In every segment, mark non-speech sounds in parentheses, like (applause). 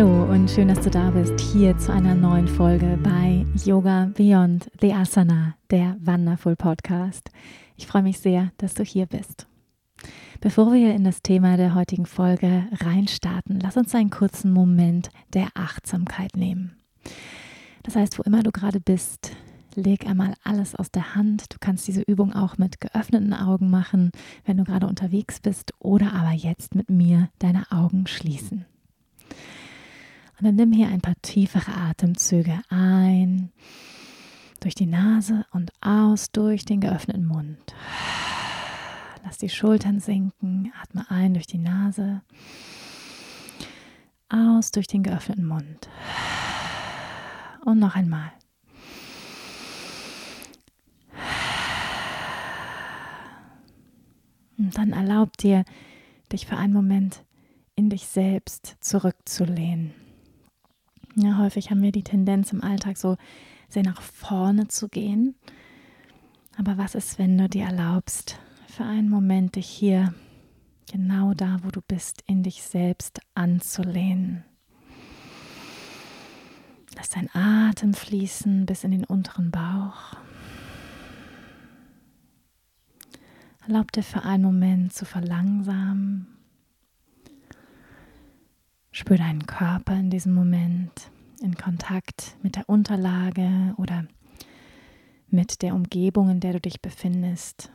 Hallo und schön, dass du da bist, hier zu einer neuen Folge bei Yoga Beyond the Asana, der Wonderful Podcast. Ich freue mich sehr, dass du hier bist. Bevor wir in das Thema der heutigen Folge reinstarten, lass uns einen kurzen Moment der Achtsamkeit nehmen. Das heißt, wo immer du gerade bist, leg einmal alles aus der Hand. Du kannst diese Übung auch mit geöffneten Augen machen, wenn du gerade unterwegs bist, oder aber jetzt mit mir deine Augen schließen. Und dann nimm hier ein paar tiefere Atemzüge ein durch die Nase und aus durch den geöffneten Mund. Lass die Schultern sinken, atme ein durch die Nase, aus durch den geöffneten Mund. Und noch einmal. Und dann erlaub dir, dich für einen Moment in dich selbst zurückzulehnen. Ja, häufig haben wir die Tendenz im Alltag so sehr nach vorne zu gehen. Aber was ist, wenn du dir erlaubst, für einen Moment dich hier genau da, wo du bist, in dich selbst anzulehnen? Lass dein Atem fließen bis in den unteren Bauch. Erlaub dir für einen Moment zu verlangsamen Spür deinen Körper in diesem Moment in Kontakt mit der Unterlage oder mit der Umgebung, in der du dich befindest.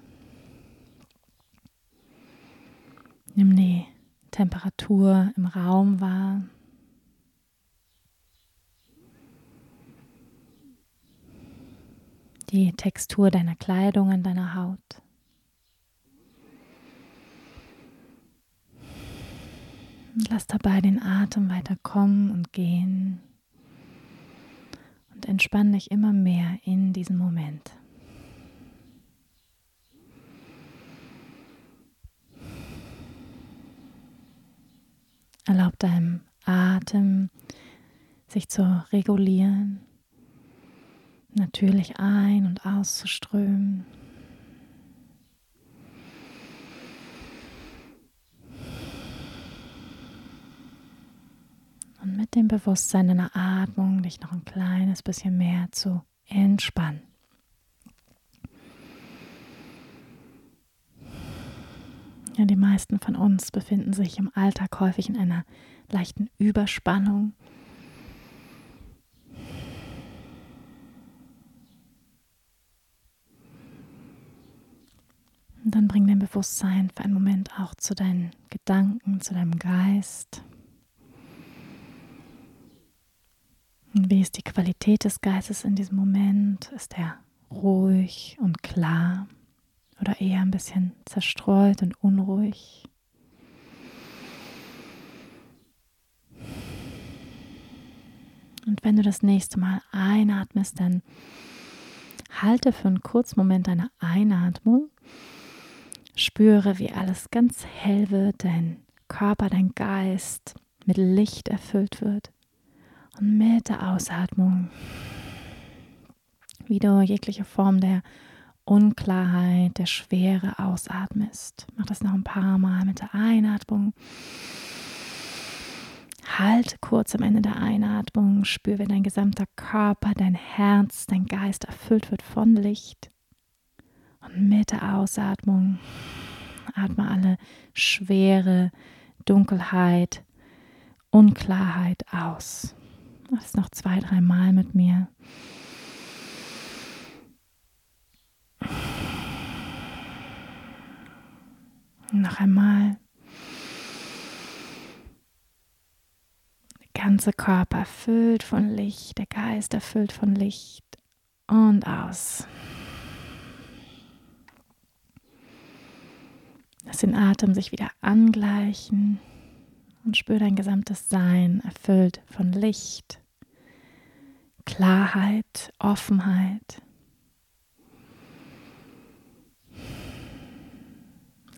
Nimm die Temperatur im Raum wahr. Die Textur deiner Kleidung an deiner Haut. Lass dabei den Atem weiter kommen und gehen. Und entspann dich immer mehr in diesem Moment. Erlaub deinem Atem sich zu regulieren, natürlich ein- und auszuströmen. und mit dem Bewusstsein deiner Atmung dich noch ein kleines bisschen mehr zu entspannen. Ja, die meisten von uns befinden sich im Alltag häufig in einer leichten Überspannung. Und dann bring dein Bewusstsein für einen Moment auch zu deinen Gedanken, zu deinem Geist. Und wie ist die Qualität des Geistes in diesem Moment? Ist er ruhig und klar oder eher ein bisschen zerstreut und unruhig? Und wenn du das nächste Mal einatmest, dann halte für einen kurzen Moment deine Einatmung. Spüre, wie alles ganz hell wird, dein Körper, dein Geist mit Licht erfüllt wird. Und mit der Ausatmung wieder jegliche Form der Unklarheit, der Schwere ausatmest. Mach das noch ein paar Mal mit der Einatmung. Halt kurz am Ende der Einatmung, spür, wie dein gesamter Körper, dein Herz, dein Geist erfüllt wird von Licht. Und mit der Ausatmung atme alle Schwere, Dunkelheit, Unklarheit aus. Mach es noch zwei, drei Mal mit mir. Noch einmal. Der ganze Körper erfüllt von Licht, der Geist erfüllt von Licht und aus. Lass den Atem sich wieder angleichen und spür dein gesamtes Sein erfüllt von Licht, Klarheit, Offenheit.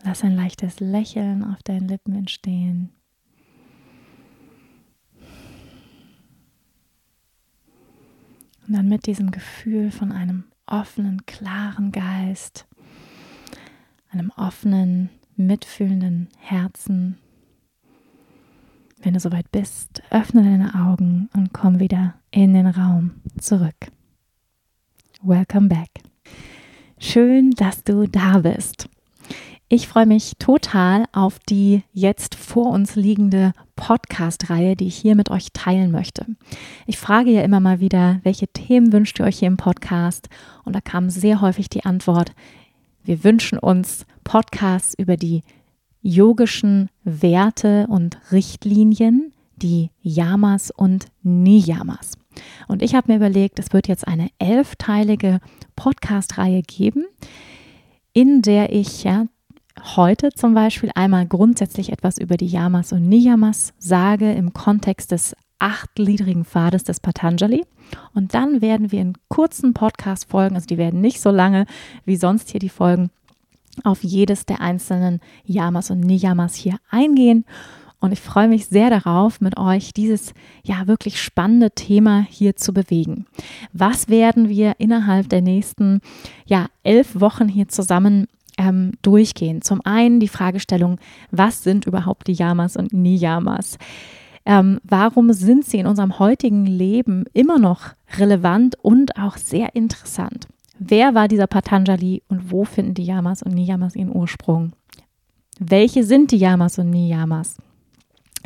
Lass ein leichtes Lächeln auf deinen Lippen entstehen. Und dann mit diesem Gefühl von einem offenen, klaren Geist, einem offenen, mitfühlenden Herzen. Wenn du soweit bist, öffne deine Augen und komm wieder in den Raum zurück. Welcome back. Schön, dass du da bist. Ich freue mich total auf die jetzt vor uns liegende Podcast-Reihe, die ich hier mit euch teilen möchte. Ich frage ja immer mal wieder, welche Themen wünscht ihr euch hier im Podcast? Und da kam sehr häufig die Antwort, wir wünschen uns Podcasts über die yogischen Werte und Richtlinien, die Yamas und Niyamas. Und ich habe mir überlegt, es wird jetzt eine elfteilige Podcast-Reihe geben, in der ich ja heute zum Beispiel einmal grundsätzlich etwas über die Yamas und Niyamas sage im Kontext des achtgliedrigen Pfades des Patanjali. Und dann werden wir in kurzen Podcast-Folgen, also die werden nicht so lange wie sonst hier die Folgen, auf jedes der einzelnen Yamas und Niyamas hier eingehen. Und ich freue mich sehr darauf, mit euch dieses ja wirklich spannende Thema hier zu bewegen. Was werden wir innerhalb der nächsten ja elf Wochen hier zusammen ähm, durchgehen. Zum einen die Fragestellung, was sind überhaupt die Yamas und Niyamas? Ähm, warum sind sie in unserem heutigen Leben immer noch relevant und auch sehr interessant? Wer war dieser Patanjali und wo finden die Yamas und Niyamas ihren Ursprung? Welche sind die Yamas und Niyamas?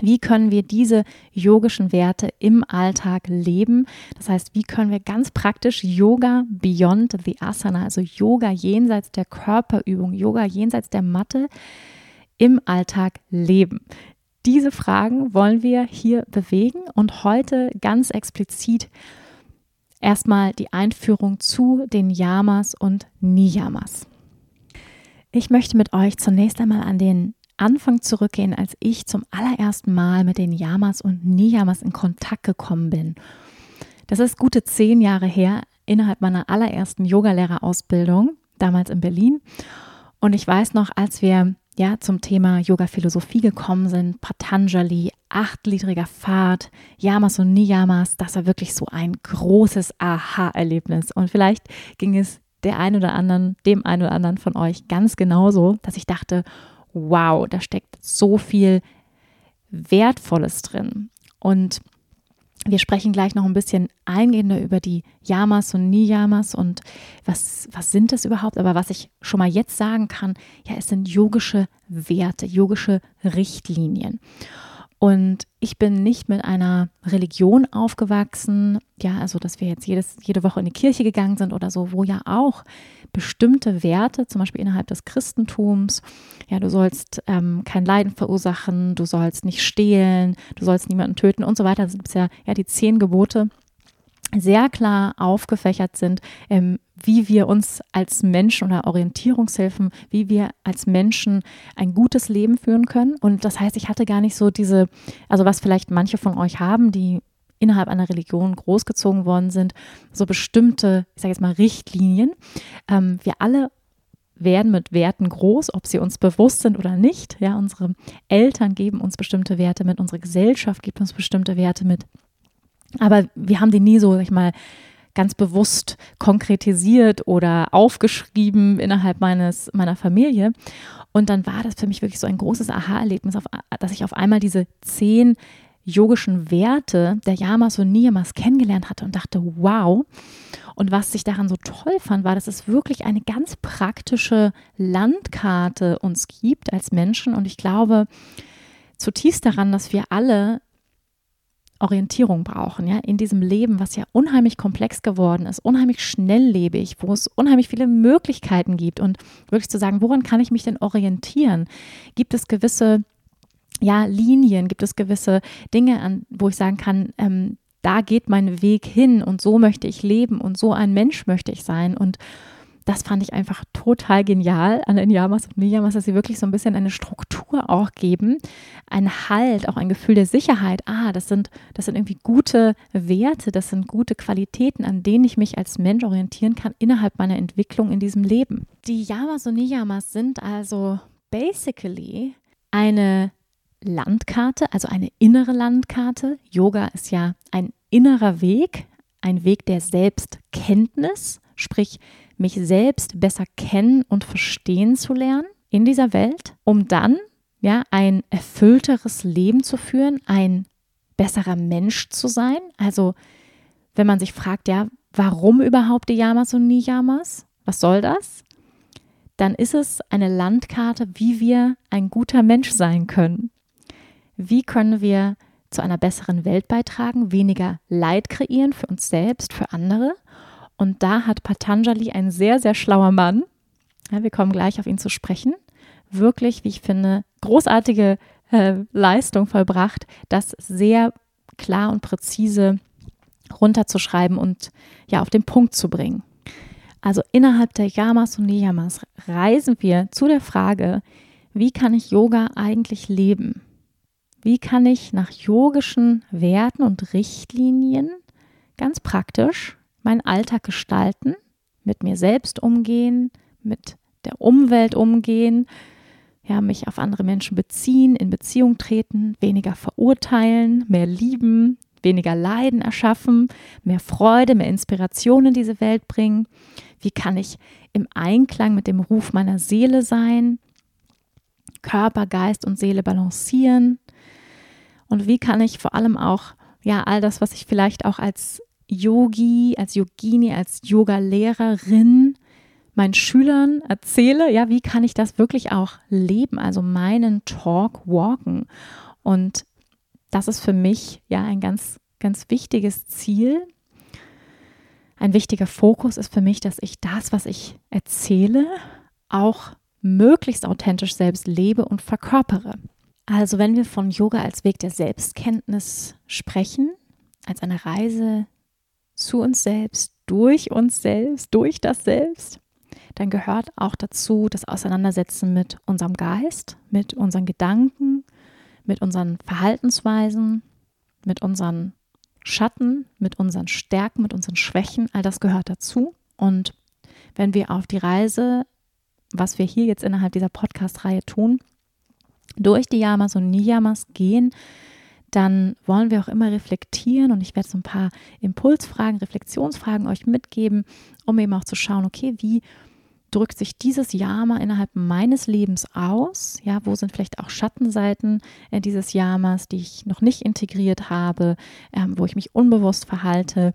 Wie können wir diese yogischen Werte im Alltag leben? Das heißt, wie können wir ganz praktisch Yoga beyond the Asana, also Yoga jenseits der Körperübung, Yoga jenseits der Matte im Alltag leben? Diese Fragen wollen wir hier bewegen und heute ganz explizit erstmal die Einführung zu den Yamas und Niyamas. Ich möchte mit euch zunächst einmal an den Anfang zurückgehen, als ich zum allerersten Mal mit den Yamas und Niyamas in Kontakt gekommen bin. Das ist gute zehn Jahre her, innerhalb meiner allerersten Yogalehrerausbildung, damals in Berlin. Und ich weiß noch, als wir ja zum Thema Yoga-Philosophie gekommen sind, Patanjali, achtgliedriger Pfad, Yamas und Niyamas, das war wirklich so ein großes Aha-Erlebnis. Und vielleicht ging es der ein oder anderen, dem einen oder anderen von euch ganz genauso, dass ich dachte, wow, da steckt so viel Wertvolles drin. Und wir sprechen gleich noch ein bisschen eingehender über die Yamas und Niyamas und was, was sind das überhaupt. Aber was ich schon mal jetzt sagen kann, ja, es sind yogische Werte, yogische Richtlinien. Und ich bin nicht mit einer Religion aufgewachsen, ja, also dass wir jetzt jedes, jede Woche in die Kirche gegangen sind oder so, wo ja auch bestimmte Werte, zum Beispiel innerhalb des Christentums, ja, du sollst ähm, kein Leiden verursachen, du sollst nicht stehlen, du sollst niemanden töten und so weiter. Das sind ja, ja die zehn Gebote, sehr klar aufgefächert sind, ähm, wie wir uns als Menschen oder Orientierungshilfen, wie wir als Menschen ein gutes Leben führen können. Und das heißt, ich hatte gar nicht so diese, also was vielleicht manche von euch haben, die innerhalb einer Religion großgezogen worden sind, so bestimmte, ich sage jetzt mal, Richtlinien. Ähm, wir alle werden mit Werten groß, ob sie uns bewusst sind oder nicht. Ja, unsere Eltern geben uns bestimmte Werte mit, unsere Gesellschaft gibt uns bestimmte Werte mit. Aber wir haben die nie so, sag ich mal, ganz bewusst konkretisiert oder aufgeschrieben innerhalb meines, meiner Familie. Und dann war das für mich wirklich so ein großes Aha-Erlebnis, dass ich auf einmal diese zehn yogischen Werte der Yamas und Niyamas kennengelernt hatte und dachte, wow. Und was ich daran so toll fand, war, dass es wirklich eine ganz praktische Landkarte uns gibt als Menschen. Und ich glaube zutiefst daran, dass wir alle Orientierung brauchen, ja, in diesem Leben, was ja unheimlich komplex geworden ist, unheimlich schnelllebig, wo es unheimlich viele Möglichkeiten gibt und wirklich zu sagen, woran kann ich mich denn orientieren? Gibt es gewisse ja, Linien, gibt es gewisse Dinge, an, wo ich sagen kann, ähm, da geht mein Weg hin und so möchte ich leben und so ein Mensch möchte ich sein und das fand ich einfach total genial an den Yamas und Niyamas, dass sie wirklich so ein bisschen eine Struktur auch geben, ein Halt, auch ein Gefühl der Sicherheit. Ah, das sind, das sind irgendwie gute Werte, das sind gute Qualitäten, an denen ich mich als Mensch orientieren kann innerhalb meiner Entwicklung in diesem Leben. Die Yamas und Niyamas sind also basically eine Landkarte, also eine innere Landkarte. Yoga ist ja ein innerer Weg, ein Weg der Selbstkenntnis, sprich mich selbst besser kennen und verstehen zu lernen in dieser Welt, um dann ja ein erfüllteres Leben zu führen, ein besserer Mensch zu sein. Also wenn man sich fragt, ja, warum überhaupt die Yamas und Niyamas? Was soll das? Dann ist es eine Landkarte, wie wir ein guter Mensch sein können. Wie können wir zu einer besseren Welt beitragen, weniger Leid kreieren für uns selbst, für andere. Und da hat Patanjali ein sehr, sehr schlauer Mann, ja, wir kommen gleich auf ihn zu sprechen, wirklich, wie ich finde, großartige äh, Leistung vollbracht, das sehr klar und präzise runterzuschreiben und ja auf den Punkt zu bringen. Also innerhalb der Yamas und Niyamas reisen wir zu der Frage, wie kann ich Yoga eigentlich leben? Wie kann ich nach yogischen Werten und Richtlinien ganz praktisch meinen Alltag gestalten, mit mir selbst umgehen, mit der Umwelt umgehen, ja, mich auf andere Menschen beziehen, in Beziehung treten, weniger verurteilen, mehr lieben, weniger Leiden erschaffen, mehr Freude, mehr Inspiration in diese Welt bringen? Wie kann ich im Einklang mit dem Ruf meiner Seele sein, Körper, Geist und Seele balancieren? Und wie kann ich vor allem auch, ja, all das, was ich vielleicht auch als Yogi, als Yogini, als Yoga-Lehrerin meinen Schülern erzähle, ja, wie kann ich das wirklich auch leben, also meinen Talk walken. Und das ist für mich ja ein ganz, ganz wichtiges Ziel. Ein wichtiger Fokus ist für mich, dass ich das, was ich erzähle, auch möglichst authentisch selbst lebe und verkörpere. Also wenn wir von Yoga als Weg der Selbstkenntnis sprechen, als eine Reise zu uns selbst, durch uns selbst, durch das Selbst, dann gehört auch dazu das Auseinandersetzen mit unserem Geist, mit unseren Gedanken, mit unseren Verhaltensweisen, mit unseren Schatten, mit unseren Stärken, mit unseren Schwächen. All das gehört dazu. Und wenn wir auf die Reise, was wir hier jetzt innerhalb dieser Podcast-Reihe tun, durch die Yamas und Niyamas gehen, dann wollen wir auch immer reflektieren und ich werde so ein paar Impulsfragen, Reflexionsfragen euch mitgeben, um eben auch zu schauen, okay, wie drückt sich dieses Yama innerhalb meines Lebens aus? Ja, wo sind vielleicht auch Schattenseiten äh, dieses Yamas, die ich noch nicht integriert habe, ähm, wo ich mich unbewusst verhalte?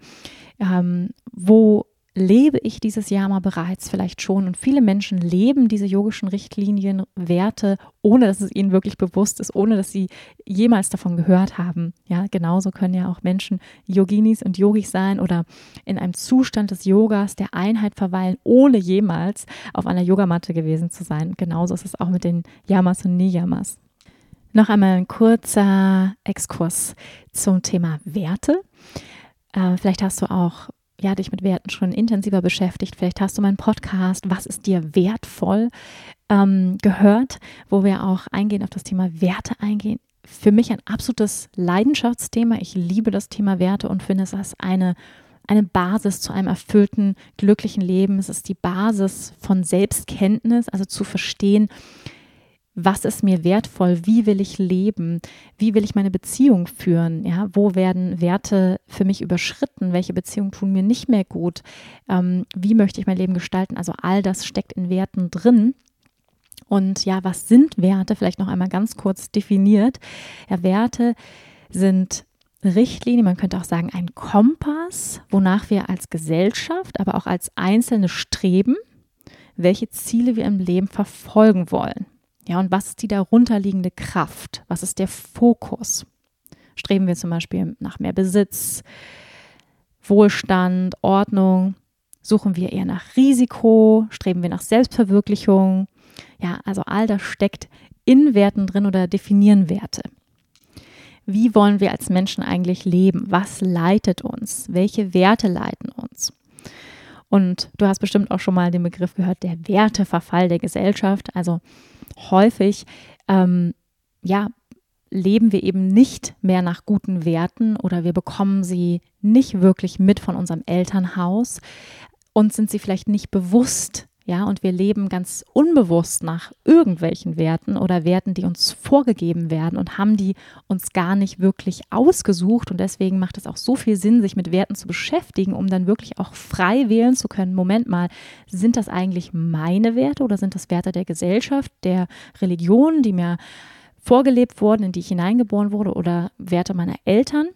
Ähm, wo lebe ich dieses Yama bereits vielleicht schon und viele Menschen leben diese yogischen Richtlinien, Werte, ohne dass es ihnen wirklich bewusst ist, ohne dass sie jemals davon gehört haben. Ja, genauso können ja auch Menschen Yoginis und Yogis sein oder in einem Zustand des Yogas, der Einheit verweilen, ohne jemals auf einer Yogamatte gewesen zu sein. Genauso ist es auch mit den Yamas und Niyamas. Noch einmal ein kurzer Exkurs zum Thema Werte. Äh, vielleicht hast du auch ja, dich mit Werten schon intensiver beschäftigt. Vielleicht hast du meinen Podcast, was ist dir wertvoll, ähm, gehört, wo wir auch eingehen auf das Thema Werte eingehen. Für mich ein absolutes Leidenschaftsthema. Ich liebe das Thema Werte und finde es als eine, eine Basis zu einem erfüllten, glücklichen Leben. Es ist die Basis von Selbstkenntnis, also zu verstehen, was ist mir wertvoll, wie will ich leben, wie will ich meine Beziehung führen, ja, wo werden Werte für mich überschritten, welche Beziehungen tun mir nicht mehr gut, ähm, wie möchte ich mein Leben gestalten, also all das steckt in Werten drin. Und ja, was sind Werte? Vielleicht noch einmal ganz kurz definiert. Ja, Werte sind Richtlinien, man könnte auch sagen ein Kompass, wonach wir als Gesellschaft, aber auch als Einzelne streben, welche Ziele wir im Leben verfolgen wollen. Ja, und was ist die darunterliegende Kraft? Was ist der Fokus? Streben wir zum Beispiel nach mehr Besitz, Wohlstand, Ordnung? Suchen wir eher nach Risiko? Streben wir nach Selbstverwirklichung? Ja, also all das steckt in Werten drin oder definieren Werte. Wie wollen wir als Menschen eigentlich leben? Was leitet uns? Welche Werte leiten uns? Und du hast bestimmt auch schon mal den Begriff gehört, der Werteverfall der Gesellschaft. Also häufig, ähm, ja, leben wir eben nicht mehr nach guten Werten oder wir bekommen sie nicht wirklich mit von unserem Elternhaus und sind sie vielleicht nicht bewusst ja, und wir leben ganz unbewusst nach irgendwelchen Werten oder Werten, die uns vorgegeben werden und haben die uns gar nicht wirklich ausgesucht. Und deswegen macht es auch so viel Sinn, sich mit Werten zu beschäftigen, um dann wirklich auch frei wählen zu können. Moment mal, sind das eigentlich meine Werte oder sind das Werte der Gesellschaft, der Religion, die mir vorgelebt wurden, in die ich hineingeboren wurde oder Werte meiner Eltern?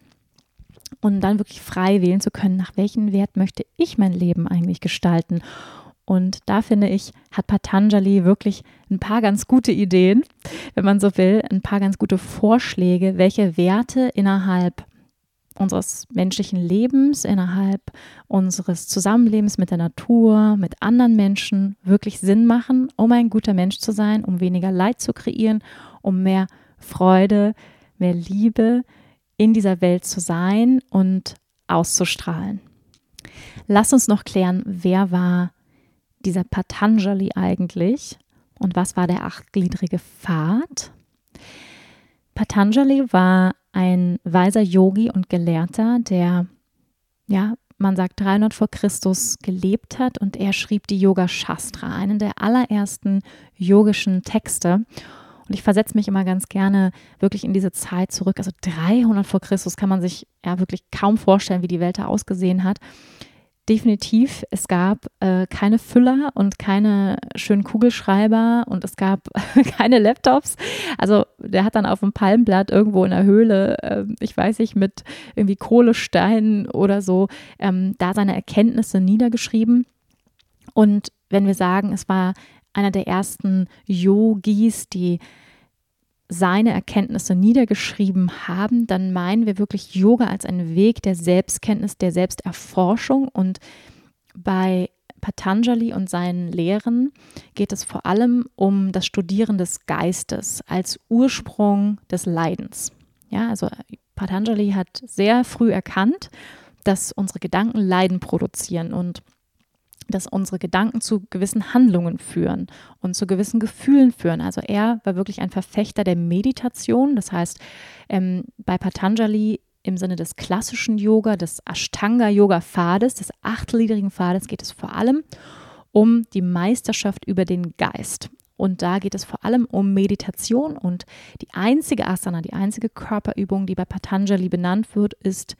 Und dann wirklich frei wählen zu können, nach welchen Wert möchte ich mein Leben eigentlich gestalten. Und da finde ich, hat Patanjali wirklich ein paar ganz gute Ideen, wenn man so will, ein paar ganz gute Vorschläge, welche Werte innerhalb unseres menschlichen Lebens, innerhalb unseres Zusammenlebens mit der Natur, mit anderen Menschen wirklich Sinn machen, um ein guter Mensch zu sein, um weniger Leid zu kreieren, um mehr Freude, mehr Liebe in dieser Welt zu sein und auszustrahlen. Lass uns noch klären, wer war dieser Patanjali eigentlich und was war der achtgliedrige Pfad? Patanjali war ein weiser Yogi und Gelehrter, der, ja, man sagt 300 vor Christus gelebt hat und er schrieb die Yoga Shastra, einen der allerersten yogischen Texte. Und ich versetze mich immer ganz gerne wirklich in diese Zeit zurück. Also 300 vor Christus kann man sich ja wirklich kaum vorstellen, wie die Welt da ausgesehen hat definitiv, es gab äh, keine Füller und keine schönen Kugelschreiber und es gab (laughs) keine Laptops. Also der hat dann auf dem Palmblatt irgendwo in der Höhle, äh, ich weiß nicht, mit irgendwie Kohlesteinen oder so, ähm, da seine Erkenntnisse niedergeschrieben. Und wenn wir sagen, es war einer der ersten Yogis, die seine Erkenntnisse niedergeschrieben haben, dann meinen wir wirklich Yoga als einen Weg der Selbstkenntnis, der Selbsterforschung. Und bei Patanjali und seinen Lehren geht es vor allem um das Studieren des Geistes als Ursprung des Leidens. Ja, also Patanjali hat sehr früh erkannt, dass unsere Gedanken Leiden produzieren und dass unsere Gedanken zu gewissen Handlungen führen und zu gewissen Gefühlen führen. Also er war wirklich ein Verfechter der Meditation. Das heißt, ähm, bei Patanjali im Sinne des klassischen Yoga, des Ashtanga-Yoga-Pfades, des achtgliedrigen Pfades, geht es vor allem um die Meisterschaft über den Geist. Und da geht es vor allem um Meditation. Und die einzige Asana, die einzige Körperübung, die bei Patanjali benannt wird, ist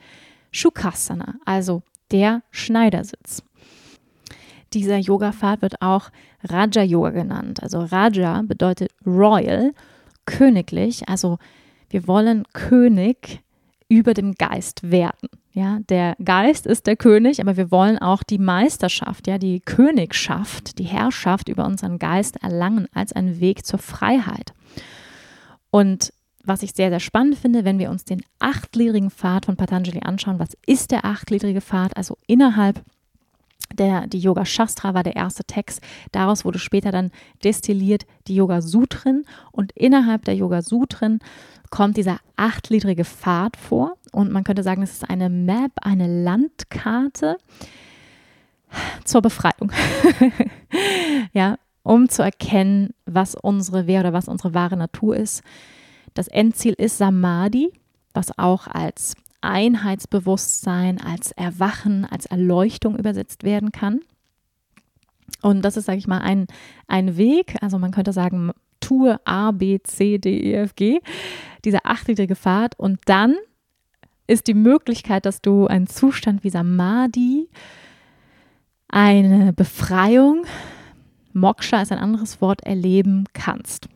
Shukrasana, also der Schneidersitz. Dieser Yoga-Pfad wird auch Raja-Yoga genannt. Also Raja bedeutet royal, königlich. Also wir wollen König über dem Geist werden. Ja, der Geist ist der König, aber wir wollen auch die Meisterschaft, ja, die Königschaft, die Herrschaft über unseren Geist erlangen als einen Weg zur Freiheit. Und was ich sehr, sehr spannend finde, wenn wir uns den achtgliedrigen Pfad von Patanjali anschauen, was ist der achtgliedrige Pfad? Also innerhalb der, die Yoga Shastra war der erste Text. Daraus wurde später dann destilliert die Yoga Sutren. Und innerhalb der Yoga Sutren kommt dieser achtgliedrige Pfad vor. Und man könnte sagen, es ist eine Map, eine Landkarte zur Befreiung. (laughs) ja, um zu erkennen, was unsere Wehr oder was unsere wahre Natur ist. Das Endziel ist Samadhi, was auch als Einheitsbewusstsein, als Erwachen, als Erleuchtung übersetzt werden kann. Und das ist, sage ich mal, ein, ein Weg, also man könnte sagen, tue A, B, C, D, E, F, G, dieser achtgliedrige Pfad. Und dann ist die Möglichkeit, dass du einen Zustand wie Samadhi, eine Befreiung, Moksha ist ein anderes Wort, erleben kannst.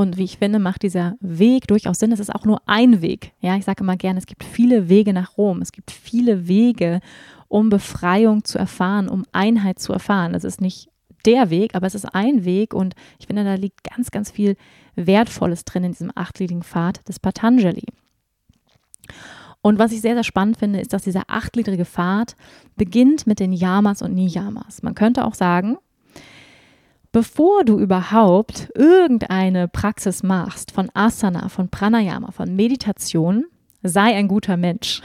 Und wie ich finde, macht dieser Weg durchaus Sinn. Es ist auch nur ein Weg. Ja, ich sage immer gerne, es gibt viele Wege nach Rom. Es gibt viele Wege, um Befreiung zu erfahren, um Einheit zu erfahren. Das ist nicht der Weg, aber es ist ein Weg und ich finde, da liegt ganz, ganz viel Wertvolles drin in diesem achtgliedrigen Pfad des Patanjali. Und was ich sehr, sehr spannend finde, ist, dass dieser achtgliedrige Pfad beginnt mit den Yamas und Niyamas. Man könnte auch sagen, bevor du überhaupt irgendeine Praxis machst von Asana, von Pranayama, von Meditation, sei ein guter Mensch.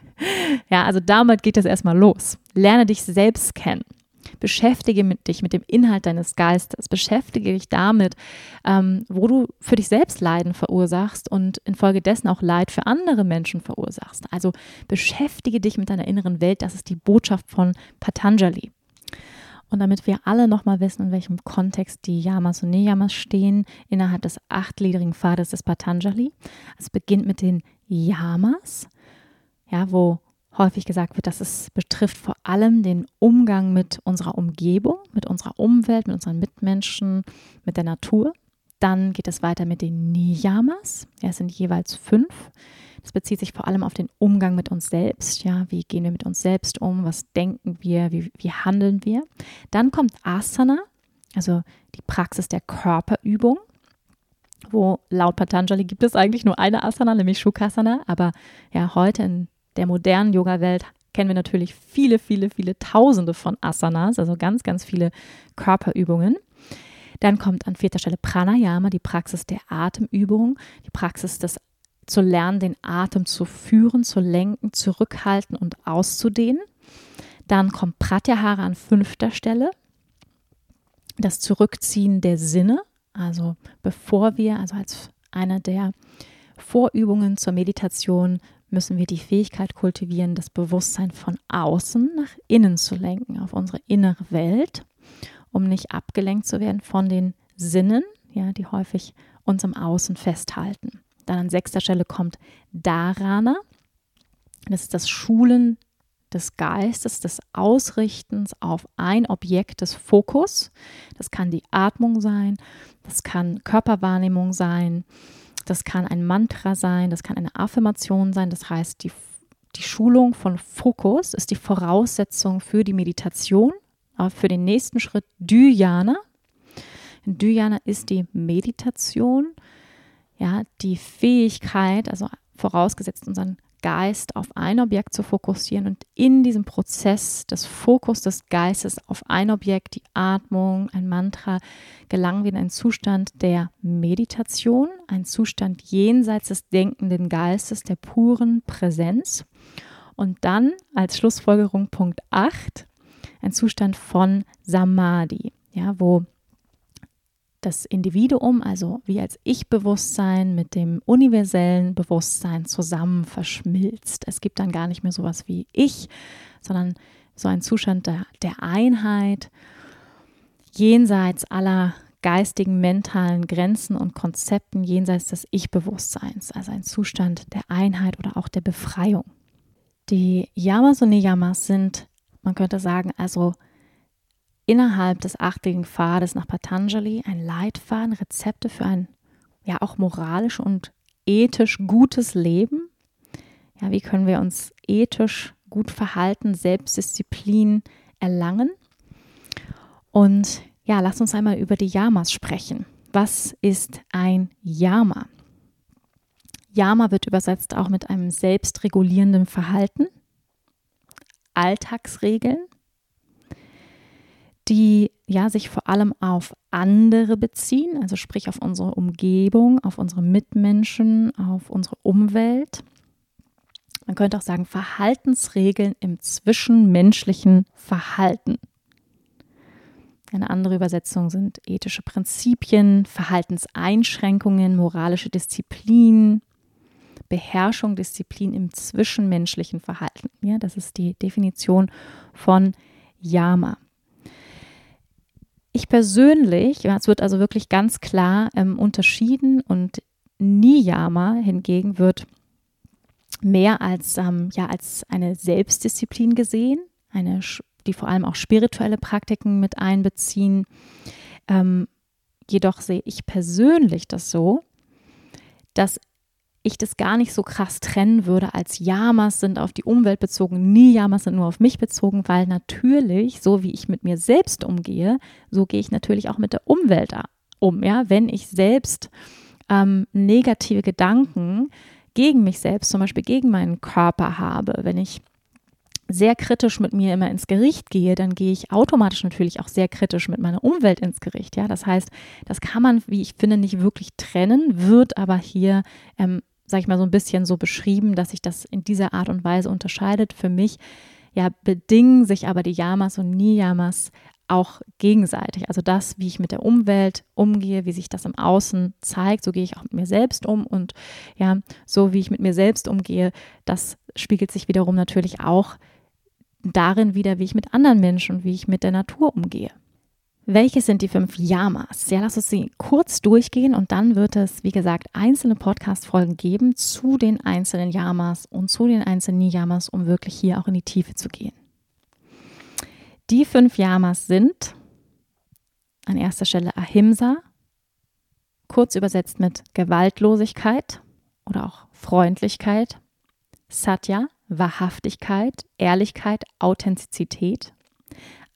(laughs) ja, also damit geht es erstmal los. Lerne dich selbst kennen. Beschäftige mit dich mit dem Inhalt deines Geistes. Beschäftige dich damit, ähm, wo du für dich selbst Leiden verursachst und infolgedessen auch Leid für andere Menschen verursachst. Also beschäftige dich mit deiner inneren Welt. Das ist die Botschaft von Patanjali. Und damit wir alle nochmal wissen, in welchem Kontext die Yamas und Niyamas stehen, innerhalb des achtgliedrigen Pfades des Patanjali. Es beginnt mit den Yamas, ja, wo häufig gesagt wird, dass es betrifft vor allem den Umgang mit unserer Umgebung, mit unserer Umwelt, mit unseren Mitmenschen, mit der Natur. Dann geht es weiter mit den Niyamas. Es sind jeweils fünf. Das bezieht sich vor allem auf den Umgang mit uns selbst. Ja, wie gehen wir mit uns selbst um? Was denken wir? Wie, wie handeln wir? Dann kommt Asana, also die Praxis der Körperübung, wo laut Patanjali gibt es eigentlich nur eine Asana, nämlich Shukasana. Aber ja, heute in der modernen Yoga-Welt kennen wir natürlich viele, viele, viele Tausende von Asanas, also ganz, ganz viele Körperübungen. Dann kommt an vierter Stelle Pranayama, die Praxis der Atemübung, die Praxis des zu lernen, den Atem zu führen, zu lenken, zurückhalten und auszudehnen. Dann kommt Pratyahara an fünfter Stelle, das Zurückziehen der Sinne. Also bevor wir, also als eine der Vorübungen zur Meditation, müssen wir die Fähigkeit kultivieren, das Bewusstsein von außen nach innen zu lenken, auf unsere innere Welt, um nicht abgelenkt zu werden von den Sinnen, ja, die häufig uns im Außen festhalten. Dann an sechster Stelle kommt Dharana. Das ist das Schulen des Geistes, des Ausrichtens auf ein Objekt des Fokus. Das kann die Atmung sein, das kann Körperwahrnehmung sein, das kann ein Mantra sein, das kann eine Affirmation sein. Das heißt, die, die Schulung von Fokus ist die Voraussetzung für die Meditation, für den nächsten Schritt Dhyana. Dhyana ist die Meditation ja, die Fähigkeit, also vorausgesetzt unseren Geist auf ein Objekt zu fokussieren und in diesem Prozess des Fokus des Geistes auf ein Objekt, die Atmung, ein Mantra, gelangen wir in einen Zustand der Meditation, ein Zustand jenseits des denkenden Geistes, der puren Präsenz. Und dann als Schlussfolgerung Punkt 8, ein Zustand von Samadhi, ja, wo das Individuum, also wie als Ich-Bewusstsein mit dem universellen Bewusstsein zusammen verschmilzt. Es gibt dann gar nicht mehr sowas wie Ich, sondern so ein Zustand der, der Einheit, jenseits aller geistigen, mentalen Grenzen und Konzepten, jenseits des Ich-Bewusstseins, also ein Zustand der Einheit oder auch der Befreiung. Die Yamas und Niyamas sind, man könnte sagen, also innerhalb des achtjährigen Pfades nach Patanjali ein Leitfaden, Rezepte für ein ja auch moralisch und ethisch gutes Leben. Ja, wie können wir uns ethisch gut verhalten, Selbstdisziplin erlangen? Und ja, lass uns einmal über die Yamas sprechen. Was ist ein Yama? Yama wird übersetzt auch mit einem selbstregulierenden Verhalten, Alltagsregeln, die ja sich vor allem auf andere beziehen, also sprich auf unsere Umgebung, auf unsere Mitmenschen, auf unsere Umwelt. Man könnte auch sagen Verhaltensregeln im zwischenmenschlichen Verhalten. Eine andere Übersetzung sind ethische Prinzipien, Verhaltenseinschränkungen, moralische Disziplin, Beherrschung, Disziplin im zwischenmenschlichen Verhalten. Ja, das ist die Definition von Yama. Ich persönlich, es wird also wirklich ganz klar ähm, unterschieden und Niyama hingegen wird mehr als, ähm, ja, als eine Selbstdisziplin gesehen, eine, die vor allem auch spirituelle Praktiken mit einbeziehen. Ähm, jedoch sehe ich persönlich das so, dass ich das gar nicht so krass trennen würde, als Yamas sind auf die Umwelt bezogen, nie Yamas sind nur auf mich bezogen, weil natürlich, so wie ich mit mir selbst umgehe, so gehe ich natürlich auch mit der Umwelt um. Ja? Wenn ich selbst ähm, negative Gedanken gegen mich selbst, zum Beispiel gegen meinen Körper habe, wenn ich sehr kritisch mit mir immer ins Gericht gehe, dann gehe ich automatisch natürlich auch sehr kritisch mit meiner Umwelt ins Gericht. Ja, das heißt, das kann man, wie ich finde, nicht wirklich trennen, wird aber hier ähm, sag ich mal, so ein bisschen so beschrieben, dass sich das in dieser Art und Weise unterscheidet. Für mich ja bedingen sich aber die Yamas und Niyamas auch gegenseitig. Also das, wie ich mit der Umwelt umgehe, wie sich das im Außen zeigt, so gehe ich auch mit mir selbst um und ja, so wie ich mit mir selbst umgehe, das spiegelt sich wiederum natürlich auch darin wieder, wie ich mit anderen Menschen und wie ich mit der Natur umgehe. Welches sind die fünf Yamas? Ja, lass uns sie kurz durchgehen und dann wird es, wie gesagt, einzelne Podcast-Folgen geben zu den einzelnen Yamas und zu den einzelnen Niyamas, um wirklich hier auch in die Tiefe zu gehen. Die fünf Yamas sind an erster Stelle Ahimsa, kurz übersetzt mit Gewaltlosigkeit oder auch Freundlichkeit, Satya, Wahrhaftigkeit, Ehrlichkeit, Authentizität,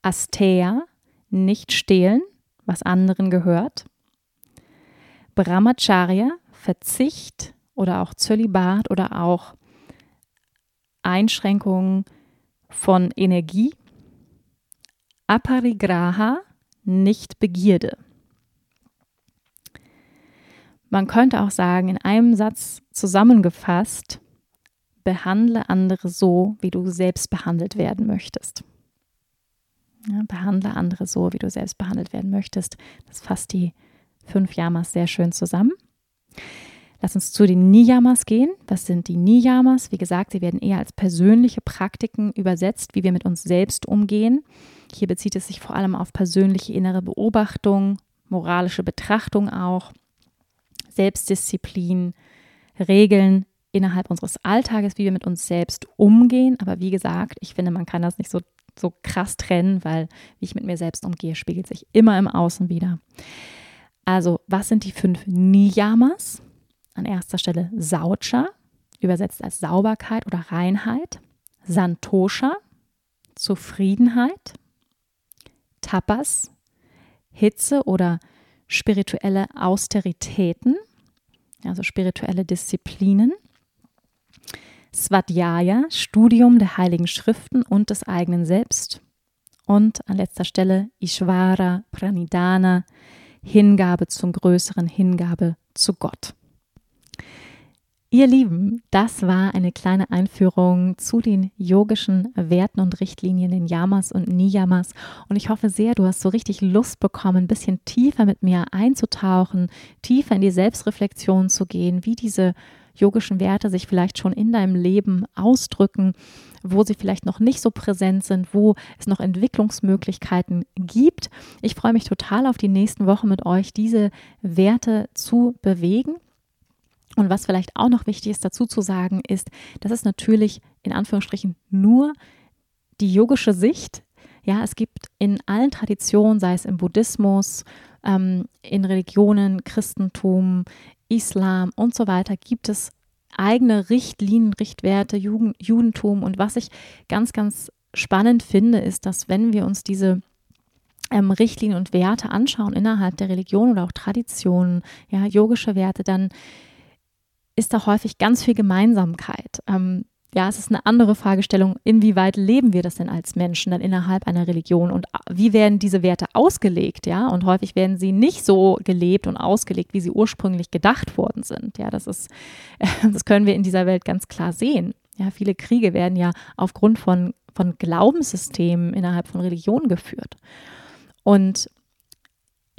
Asteya, nicht stehlen, was anderen gehört. Brahmacharya, Verzicht oder auch Zölibat oder auch Einschränkungen von Energie. Aparigraha, nicht Begierde. Man könnte auch sagen, in einem Satz zusammengefasst, behandle andere so, wie du selbst behandelt werden möchtest. Ja, behandle andere so, wie du selbst behandelt werden möchtest. Das fasst die fünf Yamas sehr schön zusammen. Lass uns zu den Niyamas gehen. Was sind die Niyamas? Wie gesagt, sie werden eher als persönliche Praktiken übersetzt, wie wir mit uns selbst umgehen. Hier bezieht es sich vor allem auf persönliche innere Beobachtung, moralische Betrachtung auch, Selbstdisziplin, Regeln innerhalb unseres Alltages, wie wir mit uns selbst umgehen. Aber wie gesagt, ich finde, man kann das nicht so so krass trennen, weil wie ich mit mir selbst umgehe, spiegelt sich immer im Außen wieder. Also, was sind die fünf Niyamas? An erster Stelle Saucha, übersetzt als Sauberkeit oder Reinheit. Santosha, Zufriedenheit. Tapas, Hitze oder spirituelle Austeritäten, also spirituelle Disziplinen. Svadhyaya, Studium der Heiligen Schriften und des eigenen Selbst. Und an letzter Stelle Ishvara Pranidhana, Hingabe zum Größeren, Hingabe zu Gott. Ihr Lieben, das war eine kleine Einführung zu den yogischen Werten und Richtlinien, den Yamas und Niyamas. Und ich hoffe sehr, du hast so richtig Lust bekommen, ein bisschen tiefer mit mir einzutauchen, tiefer in die Selbstreflexion zu gehen, wie diese yogischen Werte sich vielleicht schon in deinem Leben ausdrücken, wo sie vielleicht noch nicht so präsent sind, wo es noch Entwicklungsmöglichkeiten gibt. Ich freue mich total auf die nächsten Wochen mit euch, diese Werte zu bewegen. Und was vielleicht auch noch wichtig ist dazu zu sagen, ist, dass es natürlich in Anführungsstrichen nur die yogische Sicht. Ja, es gibt in allen Traditionen, sei es im Buddhismus, ähm, in Religionen, Christentum, Islam und so weiter gibt es eigene Richtlinien, Richtwerte, Jugend, Judentum. Und was ich ganz, ganz spannend finde, ist, dass wenn wir uns diese ähm, Richtlinien und Werte anschauen innerhalb der Religion oder auch Traditionen, ja, yogische Werte, dann ist da häufig ganz viel Gemeinsamkeit. Ähm, ja, es ist eine andere Fragestellung, inwieweit leben wir das denn als Menschen dann innerhalb einer Religion und wie werden diese Werte ausgelegt, ja? Und häufig werden sie nicht so gelebt und ausgelegt, wie sie ursprünglich gedacht worden sind. Ja, das ist, (laughs) das können wir in dieser Welt ganz klar sehen. Ja, viele Kriege werden ja aufgrund von, von Glaubenssystemen innerhalb von Religionen geführt. Und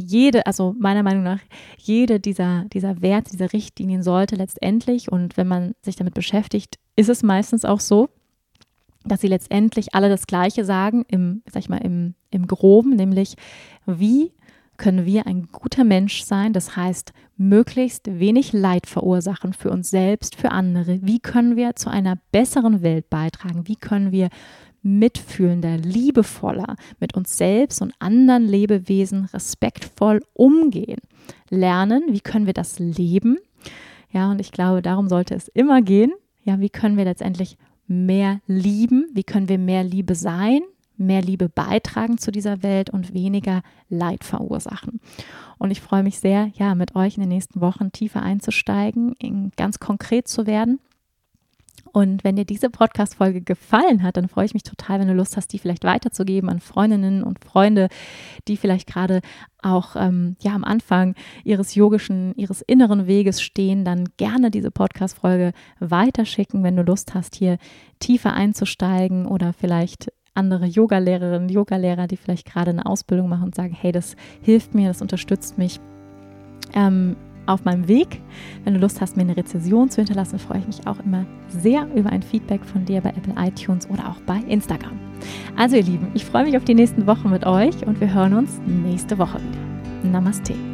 jede, also meiner Meinung nach, jede dieser, dieser Werte, dieser Richtlinien sollte letztendlich, und wenn man sich damit beschäftigt, ist es meistens auch so, dass sie letztendlich alle das Gleiche sagen, im, sag ich mal, im, im Groben, nämlich wie können wir ein guter Mensch sein, das heißt möglichst wenig Leid verursachen für uns selbst, für andere. Wie können wir zu einer besseren Welt beitragen? Wie können wir mitfühlender, liebevoller mit uns selbst und anderen Lebewesen respektvoll umgehen. Lernen, wie können wir das leben? Ja, und ich glaube, darum sollte es immer gehen. Ja, wie können wir letztendlich mehr lieben? Wie können wir mehr Liebe sein? Mehr Liebe beitragen zu dieser Welt und weniger Leid verursachen. Und ich freue mich sehr, ja, mit euch in den nächsten Wochen tiefer einzusteigen, ganz konkret zu werden Und wenn dir diese Podcast-Folge gefallen hat, dann freue ich mich total, wenn du Lust hast, die vielleicht weiterzugeben an Freundinnen und Freunde, die vielleicht gerade auch ähm, ja, am Anfang ihres yogischen, ihres inneren Weges stehen, dann gerne diese Podcast-Folge weiterschicken, wenn du Lust hast, hier tiefer einzusteigen oder vielleicht andere Yogalehrerinnen, Yogalehrer, die vielleicht gerade eine Ausbildung machen und sagen, hey, das hilft mir, das unterstützt mich. Ähm, auf meinem Weg. Wenn du Lust hast, mir eine Rezession zu hinterlassen, freue ich mich auch immer sehr über ein Feedback von dir bei Apple iTunes oder auch bei Instagram. Also ihr Lieben, ich freue mich auf die nächsten Wochen mit euch und wir hören uns nächste Woche wieder. Namaste.